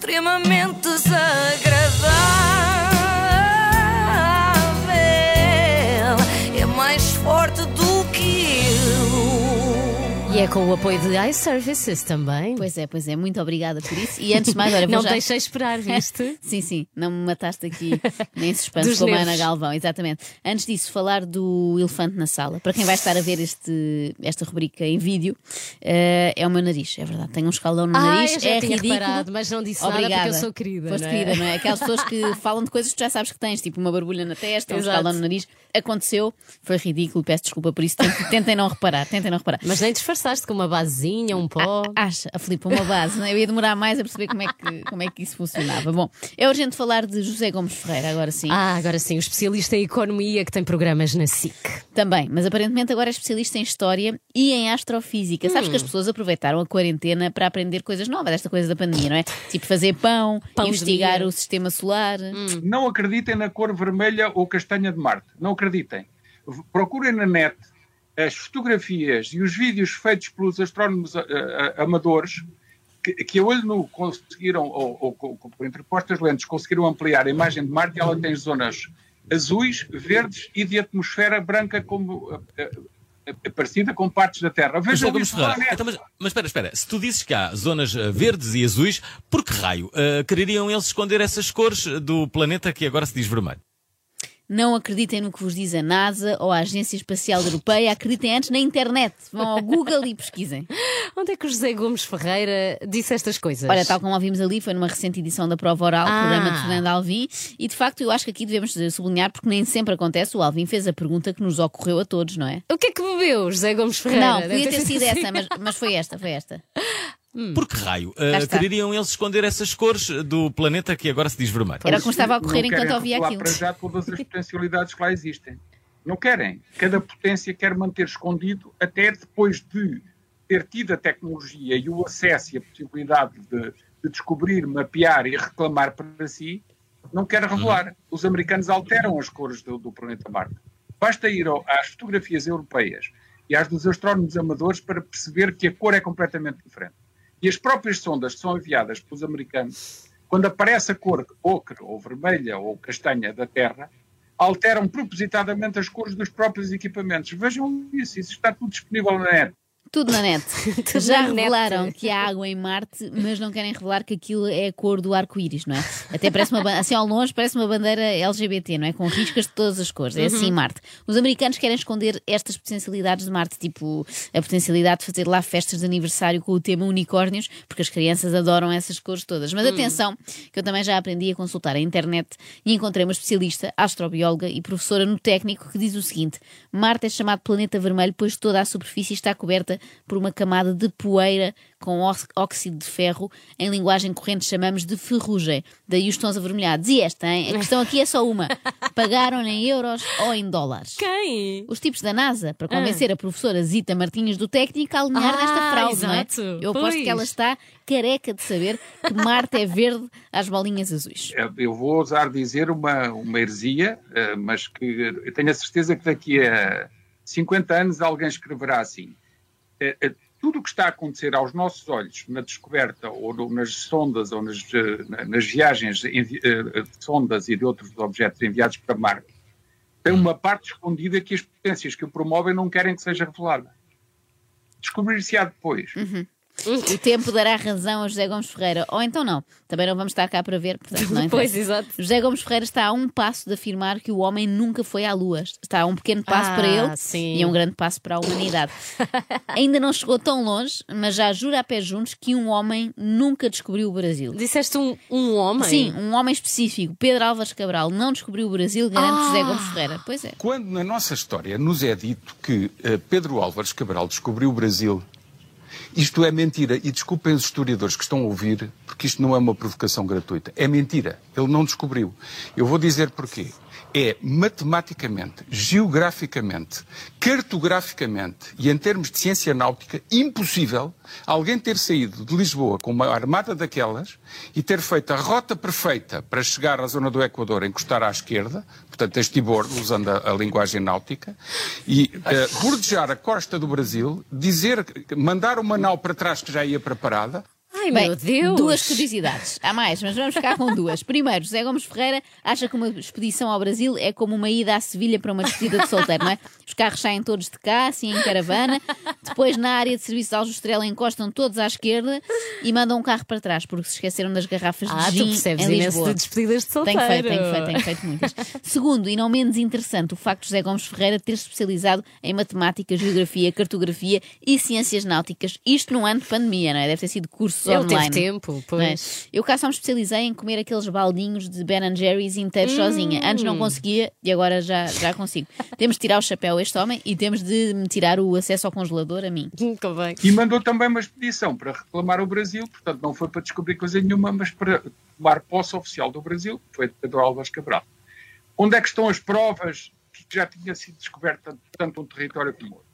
extremamente desagradável. E é com o apoio de iServices também. Pois é, pois é, muito obrigada por isso. E antes de mais, olha, vou Não já... deixei esperar, viste? Sim, sim, não me mataste aqui nem suspense Dos como a. Ana Galvão, exatamente. Antes disso, falar do elefante na sala. Para quem vai estar a ver este, esta rubrica em vídeo, eh, é o meu nariz, é verdade. Tenho um escaldão no Ah, nariz, eu já é ridículo. reparado, mas não disse nada Obrigada. porque eu sou querida, Foste não é? querida, não é? Aquelas pessoas que falam de coisas que tu já sabes que tens, tipo uma barbulha na testa, um Exato. escaldão no nariz. Aconteceu, foi ridículo, peço desculpa por isso. Tentem, não reparar, tentem não reparar. Mas nem disfarçaste com uma basezinha, um pó. Acha, a Filipe, uma base, não é? eu ia demorar mais a perceber como é, que, como é que isso funcionava. Bom, é urgente falar de José Gomes Ferreira, agora sim. Ah, agora sim, o especialista em economia que tem programas na SIC. Também, mas aparentemente agora é especialista em História e em Astrofísica. Sabes Hum. que as pessoas aproveitaram a quarentena para aprender coisas novas, desta coisa da pandemia, não é? Tipo fazer pão, Pão investigar. Hum. o sistema solar. Não acreditem na cor vermelha ou castanha de Marte. Não acreditem. Procurem na net as fotografias e os vídeos feitos pelos astrónomos ah, ah, amadores que, que a olho nu conseguiram, ou, ou com- por interpostas lentes, conseguiram ampliar a imagem de Marte ela tem zonas azuis, verdes e de atmosfera branca como ah, parecida com partes da Terra. Mas, Vejam Gomes isso então, mas, mas espera, espera. Se tu dizes que há zonas eh, verdes e azuis, por que raio eh, quereriam eles esconder essas cores do planeta que agora se diz vermelho? Não acreditem no que vos diz a NASA ou a Agência Espacial Europeia, acreditem antes na internet. Vão ao Google e pesquisem. Onde é que o José Gomes Ferreira disse estas coisas? Olha, tal como ouvimos ali, foi numa recente edição da Prova Oral, Ah. programa de Fernando Alvim, e de facto eu acho que aqui devemos sublinhar, porque nem sempre acontece, o Alvim fez a pergunta que nos ocorreu a todos, não é? O que é que bebeu, José Gomes Ferreira? Não, podia ter sido assim. essa, mas, mas foi esta, foi esta. Por que raio quereriam eles esconder essas cores do planeta que agora se diz vermelho? Era o que me estava a ocorrer enquanto ouvia aquilo. para já todas as potencialidades que lá existem. Não querem. Cada potência quer manter escondido até depois de ter tido a tecnologia e o acesso e a possibilidade de, de descobrir, mapear e reclamar para si, não quer revelar. Os americanos alteram as cores do, do planeta Marte. Basta ir ao- às fotografias europeias e às dos astrónomos amadores para perceber que a cor é completamente diferente. E as próprias sondas que são enviadas pelos americanos, quando aparece a cor ocre ou vermelha ou castanha da Terra, alteram propositadamente as cores dos próprios equipamentos. Vejam isso, isso está tudo disponível na net. Tudo na net. Tudo Já na net. revelaram que há água em Marte, mas não querem revelar que aquilo é a cor do arco-íris, não é? Até parece uma assim ao longe parece uma bandeira LGBT, não é? Com riscas de todas as cores. É assim Marte. Os americanos querem esconder estas potencialidades de Marte, tipo a potencialidade de fazer lá festas de aniversário com o tema unicórnios, porque as crianças adoram essas cores todas. Mas atenção, que eu também já aprendi a consultar a internet e encontrei uma especialista, astrobióloga e professora no técnico que diz o seguinte: Marte é chamado planeta vermelho pois toda a superfície está coberta por uma camada de poeira com óxido de ferro, em linguagem corrente chamamos de ferrugem. Daí os tons avermelhados. E esta, hein? A questão aqui é só uma: pagaram em euros ou em dólares? Quem? Os tipos da NASA, para convencer a professora Zita Martins do técnico a alinhar Ah, nesta fraude, não é? exato. Eu aposto Pois. que ela está careca de saber que Marte é verde às bolinhas azuis. Eu vou ousar dizer uma, uma heresia, eh, mas que eu tenho a certeza que daqui a 50 anos alguém escreverá assim. Eh, eh, Tudo o que está a acontecer aos nossos olhos na descoberta ou no- nas sondas ou nas, eh, na- nas viagens envi- eh, de sondas e de outros objetos enviados para Marte tem uma parte escondida que as potências que o promovem não querem que seja revelada. Descobrir-se-á depois. O tempo dará razão a José Gomes Ferreira. Ou então não. Também não vamos estar cá para ver. Portanto, não Pois, interessa. exato. José Gomes Ferreira está a um passo de afirmar que o homem nunca foi à Lua. Está a um pequeno passo Ah, para ele sim. e a um grande passo para a humanidade. Ainda não chegou tão longe, mas já jura a pé juntos que um homem nunca descobriu o Brasil. Disseste um, um homem? Sim, um homem específico, Pedro Álvares Cabral, não descobriu o Brasil, garante Ah. José Gomes Ferreira. Pois é. Quando na nossa história nos é dito que eh, Pedro Álvares Cabral descobriu o Brasil, isto é mentira. E desculpem os historiadores que estão a ouvir, porque isto não é uma provocação gratuita. É mentira. Ele não descobriu. Eu vou dizer porquê. É matematicamente, geograficamente, cartograficamente e em termos de ciência náutica impossível alguém ter saído de Lisboa com uma armada daquelas e ter feito a rota perfeita para chegar à zona do Equador, encostar à esquerda, portanto, estibor, usando a, a linguagem náutica, e eh, bordejar a costa do Brasil, dizer, mandar uma nau para trás que já ia preparada, Ai, Bem, meu Deus! duas curiosidades. Há mais, mas vamos ficar com duas. Primeiro, José Gomes Ferreira acha que uma expedição ao Brasil é como uma ida à Sevilha para uma despedida de solteiro, não é? Os carros saem todos de cá, assim em caravana. Depois, na área de serviço de Aljustrela, encostam todos à esquerda e mandam um carro para trás, porque se esqueceram das garrafas de Ah, tu gin percebes em Lisboa. de despedidas de solteiro. Tenho feito, tenho feito, tenho feito muitas. Segundo, e não menos interessante, o facto de José Gomes Ferreira ter especializado em matemática, geografia, cartografia e ciências náuticas. Isto num ano de pandemia, não é? Deve ter sido cursos Ele online. teve tempo, não é? pois. Eu cá só me especializei em comer aqueles baldinhos de Ben Jerry's Hum. inteiros sozinha. Antes não conseguia e agora já, já consigo. temos de tirar o chapéu a este homem e temos de me tirar o acesso ao congelador a mim. Convém. E mandou também uma expedição para reclamar o Brasil, portanto não foi para descobrir coisa nenhuma, mas para tomar posse oficial do Brasil, que foi de Pedro Álvares Cabral. Onde é que estão as provas que já tinha sido descoberto tanto um território como outro?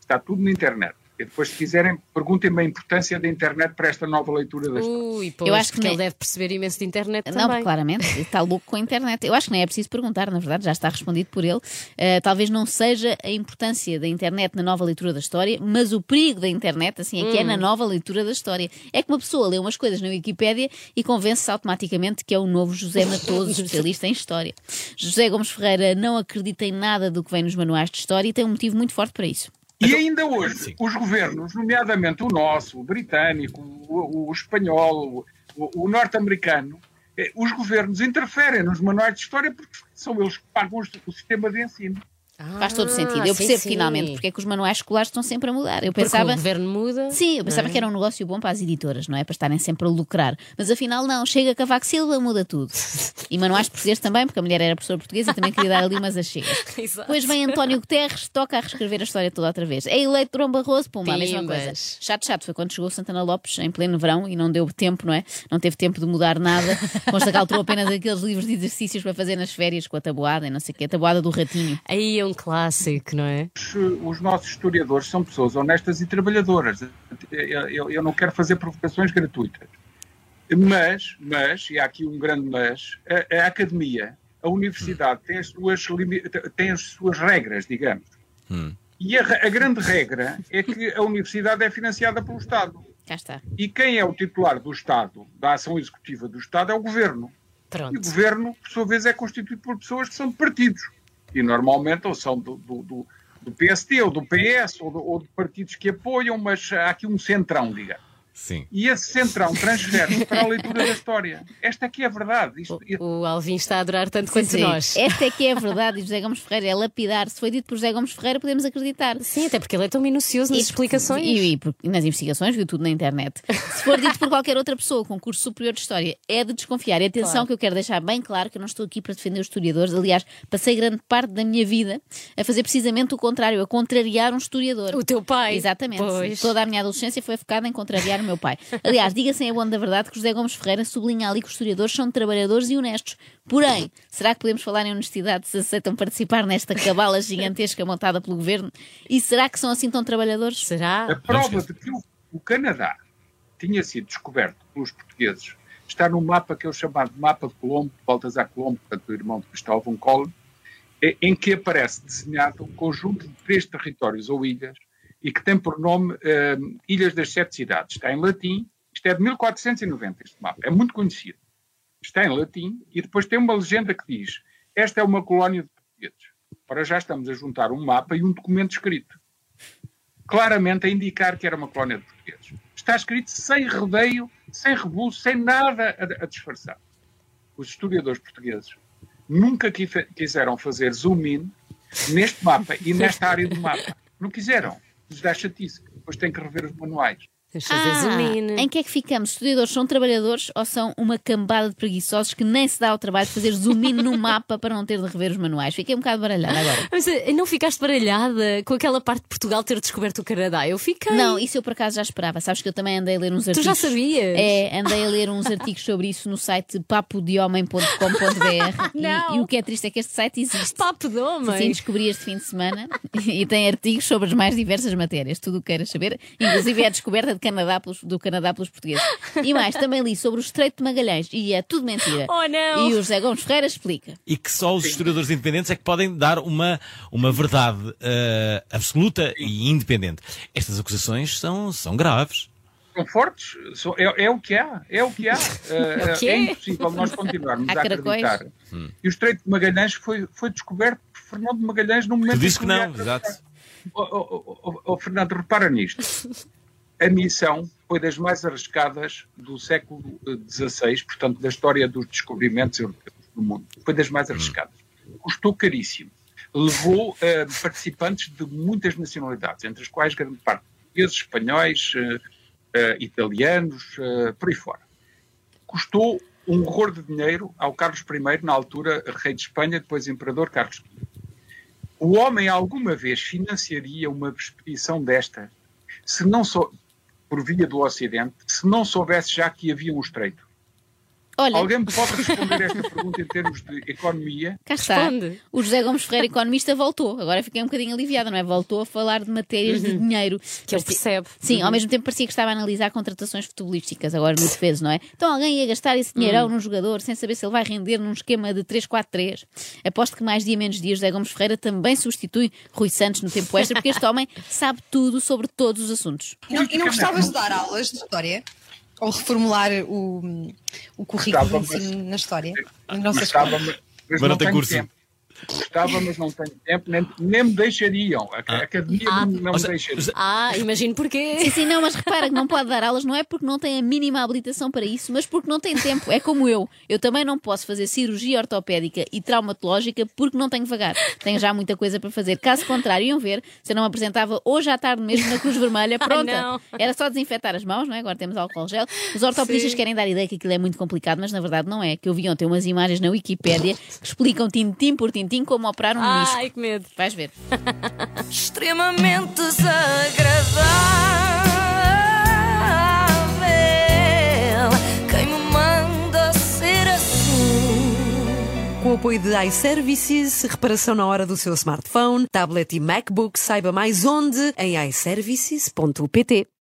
Está tudo na internet. E depois, se quiserem, perguntem-me a importância da internet para esta nova leitura da história. Ui, pois, Eu acho que nem- ele deve perceber imenso de internet Não, também. claramente, está louco com a internet. Eu acho que nem é preciso perguntar, na verdade, já está respondido por ele. Uh, talvez não seja a importância da internet na nova leitura da história, mas o perigo da internet, assim, é que é Hum. na nova leitura da história. É que uma pessoa lê umas coisas na Wikipédia e convence-se automaticamente que é o novo José Matoso, especialista em história. José Gomes Ferreira não acredita em nada do que vem nos manuais de história e tem um motivo muito forte para isso. E ainda hoje, os governos, nomeadamente o nosso, o britânico, o, o espanhol, o, o norte-americano, eh, os governos interferem nos manuais de história porque são eles que pagam o sistema de ensino. Faz todo Ah, sentido. Eu percebo sim. finalmente porque é que os manuais escolares estão sempre a mudar. Eu Porque pensava. o governo muda. Sim, eu pensava que era um negócio bom para as editoras, não é? Para estarem sempre a lucrar. Mas afinal, não. Chega Cavaco Silva, muda tudo. E manuais portugueses também, porque a mulher era professora portuguesa e também queria dar ali umas achegas. Depois vem António Guterres, toca a reescrever a história toda outra vez. É eleito Durão Barroso, pumba, a mesma coisa. Chato, chato. Foi quando chegou Santana Lopes em pleno verão e não deu tempo, não é? Não teve tempo de mudar nada. Consta que alterou apenas aqueles livros de exercícios para fazer nas férias com a tabuada e não sei o quê. A tabuada do ratinho. Aí é um clássico, não é? Os, os nossos historiadores são pessoas honestas e trabalhadoras. Eu, eu- eu não quero fazer provocações gratuitas. Mas, mas, e há aqui um grande mas, a, a academia, a universidade tem as suas, tem as suas regras, digamos. E a, a grande regra é que a universidade é financiada pelo Estado. Cá está. E quem é o titular do Estado, da ação executiva do Estado, é o governo. E o Pronto. governo, por sua vez, é constituído por pessoas que são de partidos. E normalmente são do, do, do- do PSD, ou do PS, ou, ou de partidos que apoiam, mas há aqui um centrão, digamos. Sim. E esse centrão transfere-se para a leitura da história. Esta aqui é a verdade. Isto, O Alvin está a adorar tanto quanto Sim, nós. Esta é que é a verdade e José Gomes Ferreira é lapidar. Se foi dito por José Gomes Ferreira, podemos acreditar. Sim, até porque ele é tão minucioso nas E- explicações. E, e por- e nas investigações, viu tudo na internet. Se for dito por qualquer outra pessoa com curso superior de História, é de desconfiar. E atenção Claro. que eu quero deixar bem claro que eu não estou aqui para defender os historiadores. Aliás, passei grande parte da minha vida a fazer precisamente o contrário, a contrariar um historiador. O teu pai. Exatamente. Pois. Toda a minha adolescência foi focada em contrariar o meu pai. Aliás, diga-se em abono da verdade que José Gomes Ferreira sublinha ali que os historiadores são trabalhadores e honestos. Porém, será que podemos falar em honestidade se aceitam participar nesta cabala gigantesca montada pelo governo? E será que são assim tão trabalhadores? A Será? prova de que o, o Canadá tinha sido descoberto pelos portugueses está no mapa que é o chamado Mapa de Colombo, de Baltasar Colombo, portanto, o irmão de Cristóvão Colombo, eh, em que aparece desenhado um conjunto de três territórios ou ilhas e que tem por nome eh, Ilhas das Sete Cidades. Está em latim, isto é de 1490, este mapa, é muito conhecido. Está em latim e depois tem uma legenda que diz: Esta é uma colónia de portugueses. Ora, já estamos a juntar um mapa e um documento escrito claramente a indicar que era uma colónia de portugueses. Está escrito sem rodeio, sem rebuço, sem nada a, a disfarçar. Os historiadores portugueses nunca qui- quiseram fazer zoom in neste mapa e nesta área do mapa. Não quiseram. Lhes dá chatice. Depois têm que rever os manuais. In. Ah, em que é que ficamos? Os Estudadores são trabalhadores ou são uma cambada de preguiçosos que nem se dá ao trabalho de fazer zoom in no mapa para não ter de rever os manuais? Fiquei um bocado baralhada agora. Mas eh, não ficaste baralhada com aquela parte de Portugal ter descoberto o Canadá? Eu fiquei. Não, isso eu por acaso já esperava. Sabes que eu também andei a ler uns Tu artigos. já sabias? É, andei a ler uns artigos sobre isso no site papodiomem.com.br e, e o que é triste é que este site existe. Papo de homem. Sim, descobri este fim de semana e tem artigos sobre as mais diversas matérias, tudo o que queiras saber, inclusive é a descoberta de Canadá pelos- do Canadá pelos portugueses. E mais, também li sobre o Estreito de Magalhães e é tudo mentira. Oh, não. E o José Gomes Ferreira explica. E que só os historiadores independentes é que podem dar uma, uma verdade eh, absoluta e independente. Estas acusações são, são graves. são fortes, são- é, é o que há, é o que há. Quê? é impossível nós continuarmos Há a acreditar. E o Estreito de Magalhães foi, foi descoberto por Fernando de Magalhães no momento Tu em dizes que ia não, exato. Oh, oh, oh, oh, oh, Fernando, repara nisto. A missão foi das mais arriscadas do século XVI, portanto, da história dos descobrimentos europeus no mundo. Foi das mais arriscadas. Custou caríssimo. Levou eh, participantes de muitas nacionalidades, entre as quais grande parte portugueses, espanhóis, eh, eh, italianos, eh, por aí fora. Custou um horror de dinheiro ao Carlos I, na altura rei de Espanha, depois imperador Carlos V. O homem alguma vez financiaria uma expedição desta se não só por via do Ocidente, se não soubesse já que havia um estreito? Olha, Alguém me pode responder esta pergunta em termos de economia? cá está. Responde. O José Gomes Ferreira, economista, voltou. Agora fiquei um bocadinho aliviada, não é? Voltou a falar de matérias de dinheiro. Que ele percebe. Sim, ao mesmo tempo parecia que estava a analisar contratações futebolísticas, agora no defeso, não é? Então alguém ia gastar esse dinheirão num jogador sem saber se ele vai render num esquema de 3-4-3. Aposto que mais dia menos dia José Gomes Ferreira também substitui Rui Santos no tempo extra, porque este homem sabe tudo sobre todos os assuntos. E não, e não gostavas de dar aulas de história? Ou reformular o, o currículo ensino na história? Na Mas mas, Mas não tem curso. tempo. Gostava, mas não tenho tempo, nem, nem me deixariam. A, a academia Ah. não me deixaria. Ah, imagino porquê. Sim, sim, não, mas repara que não pode dar aulas, não é porque não tem a mínima habilitação para isso, mas porque não tem tempo. É como eu. Eu também não posso fazer cirurgia ortopédica e traumatológica porque não tenho vagar. Tenho já muita coisa para fazer. Caso contrário, iam ver, se eu não me apresentava hoje à tarde mesmo na Cruz Vermelha, pronta. não. Era só desinfetar as mãos, não é? Agora temos álcool gel. Os ortopedistas Sim. querem dar a ideia que aquilo é muito complicado, mas na verdade não é. Que eu vi ontem umas imagens na Wikipédia que explicam tintim por tintim como operar um menisco. Ai, que medo. Vais ver. extremamente desagradável. Quem me manda ser assim? Com o apoio de iServices, reparação na hora do seu smartphone, tablet e MacBook, saiba mais onde em iServices.pt.